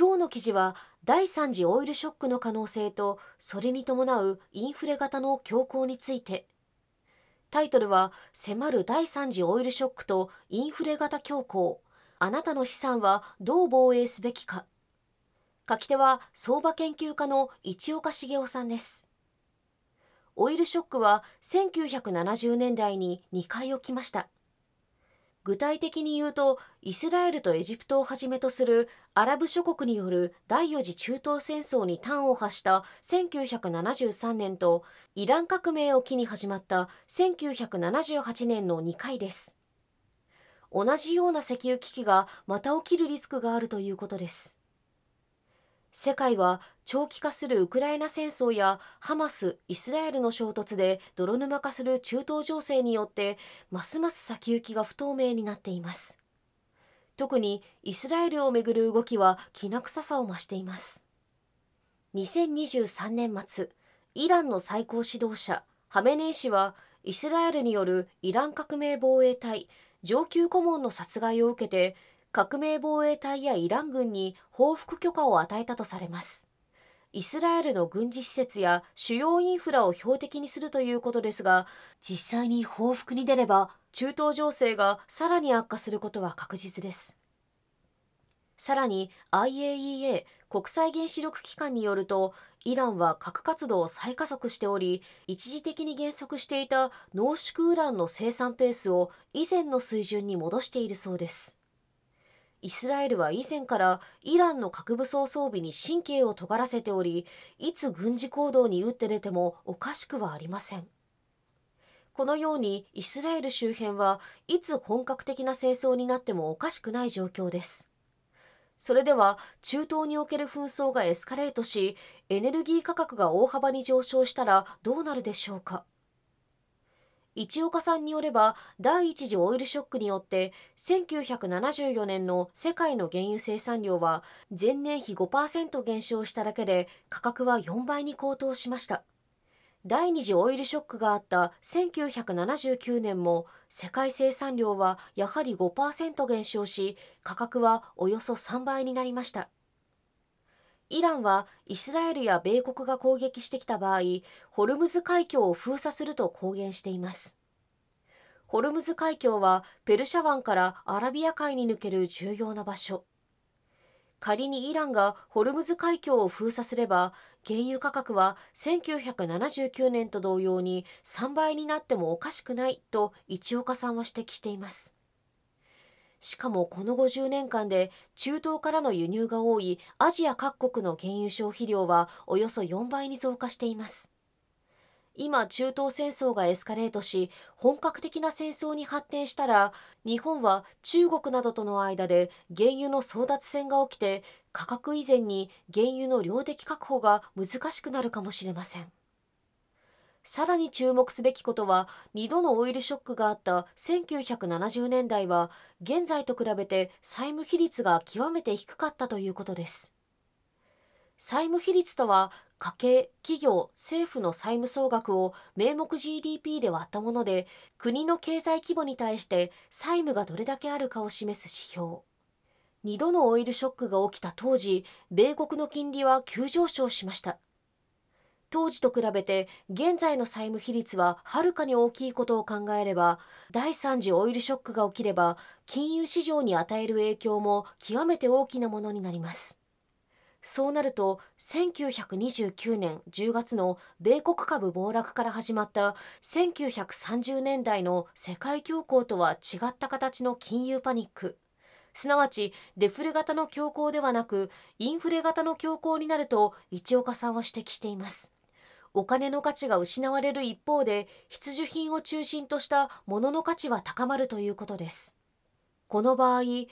今日の記事は第3次オイルショックの可能性とそれに伴うインフレ型の強行について。タイトルは迫る第3次オイルショックとインフレ型強行あなたの資産はどう防衛すべきか。書き手は相場研究家の市岡茂雄さんです。オイルショックは1970年代に2回起きました。具体的に言うとイスラエルとエジプトをはじめとするアラブ諸国による第4次中東戦争に端を発した1973年とイラン革命を機に始まった1978年の2回です。同じような石油危機がまた起きるリスクがあるということです。世界は長期化するウクライナ戦争やハマス・イスラエルの衝突で泥沼化する中東情勢によってますます先行きが不透明になっています。特にイスラエルをめぐる動きはきな臭さを増しています。2023年末イランの最高指導者ハメネイ師はイスラエルによるイラン革命防衛隊上級顧問の殺害を受けて革命防衛隊やイラン軍に報復許可を与えたとされます。イスラエルの軍事施設や主要インフラを標的にするということですが実際に報復に出れば中東情勢がさらに悪化することは確実です。さらに IAEA 国際原子力機関によるとイランは核活動を再加速しており一時的に減速していた濃縮ウランの生産ペースを以前の水準に戻しているそうです。イスラエルは以前からイランの核武装装備に神経を尖らせておりいつ軍事行動に打って出てもおかしくはありません。このようにイスラエル周辺はいつ本格的な戦争になってもおかしくない状況です。それでは中東における紛争がエスカレートしエネルギー価格が大幅に上昇したらどうなるでしょうか。市岡さんによれば第一次オイルショックによって1974年の世界の原油生産量は前年比5%減少しただけで価格は4倍に高騰しました。第二次オイルショックがあった1979年も世界生産量はやはり5%減少し価格はおよそ3倍になりました。イランはイスラエルや米国が攻撃してきた場合、ホルムズ海峡を封鎖すると公言しています。ホルムズ海峡はペルシャ湾からアラビア海に抜ける重要な場所。仮にイランがホルムズ海峡を封鎖すれば、原油価格は1979年と同様に3倍になってもおかしくないと市岡さんは指摘しています。しかもこの50年間で中東からの輸入が多いアジア各国の原油消費量はおよそ4倍に増加しています。今中東戦争がエスカレートし本格的な戦争に発展したら日本は中国などとの間で原油の争奪戦が起きて価格以前に原油の量的確保が難しくなるかもしれません。さらに注目すべきことは2度のオイルショックがあった1970年代は現在と比べて債務比率が極めて低かったということです。債務比率とは家計、企業、政府の債務総額を名目 GDP で割ったもので国の経済規模に対して債務がどれだけあるかを示す指標。2度のオイルショックが起きた当時米国の金利は急上昇しました。当時と比べて現在の債務比率ははるかに大きいことを考えれば第3次オイルショックが起きれば金融市場に与える影響も極めて大きなものになります。そうなると1929年10月の米国株暴落から始まった1930年代の世界恐慌とは違った形の金融パニック。すなわちデフレ型の恐慌ではなくインフレ型の恐慌になると市岡さんは指摘しています。お金の価値が失われる一方で必需品を中心とした物の価値は高まるということですこの場合、最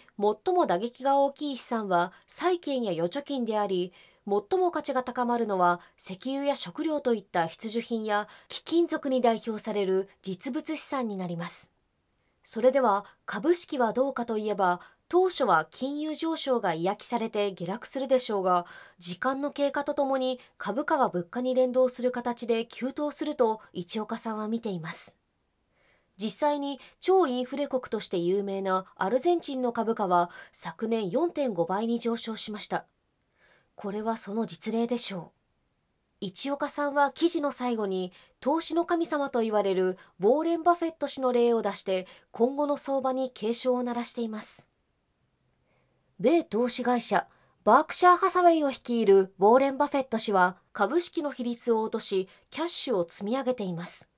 も打撃が大きい資産は債券や預貯金であり、最も価値が高まるのは石油や食料といった必需品や貴金属に代表される実物資産になります。それでは株式はどうかといえば、当初は金融上昇が嫌気されて下落するでしょうが、時間の経過とともに株価は物価に連動する形で急騰すると市岡さんは見ています。実際に超インフレ国として有名なアルゼンチンの株価は昨年4.5倍に上昇しました。これはその実例でしょう。市岡さんは記事の最後に投資の神様と言われるウォーレン・バフェット氏の例を出して今後の相場に警鐘を鳴らしています。米投資会社バークシャー・ハサウェイを率いるウォーレン・バフェット氏は株式の比率を落としキャッシュを積み上げています。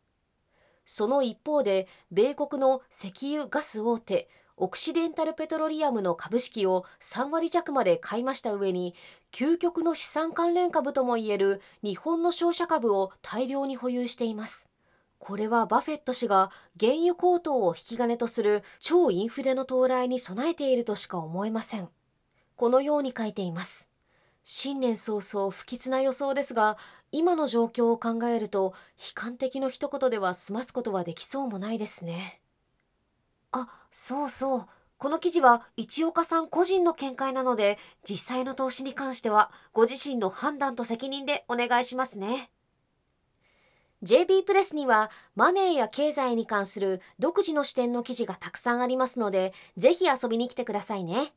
その一方で米国の石油ガス大手オクシデンタルペトロリアムの株式を3割弱まで買いました上に、究極の資産関連株ともいえる日本の商社株を大量に保有しています。これはバフェット氏が原油高騰を引き金とする超インフレの到来に備えているとしか思えません。このように書いています。新年早々不吉な予想ですが、今の状況を考えると悲観的の一言では済ますことはできそうもないですね。あ、そうそう。この記事は一岡さん個人の見解なので、実際の投資に関してはご自身の判断と責任でお願いしますね。JP プレスにはマネーや経済に関する独自の視点の記事がたくさんありますので、ぜひ遊びに来てくださいね。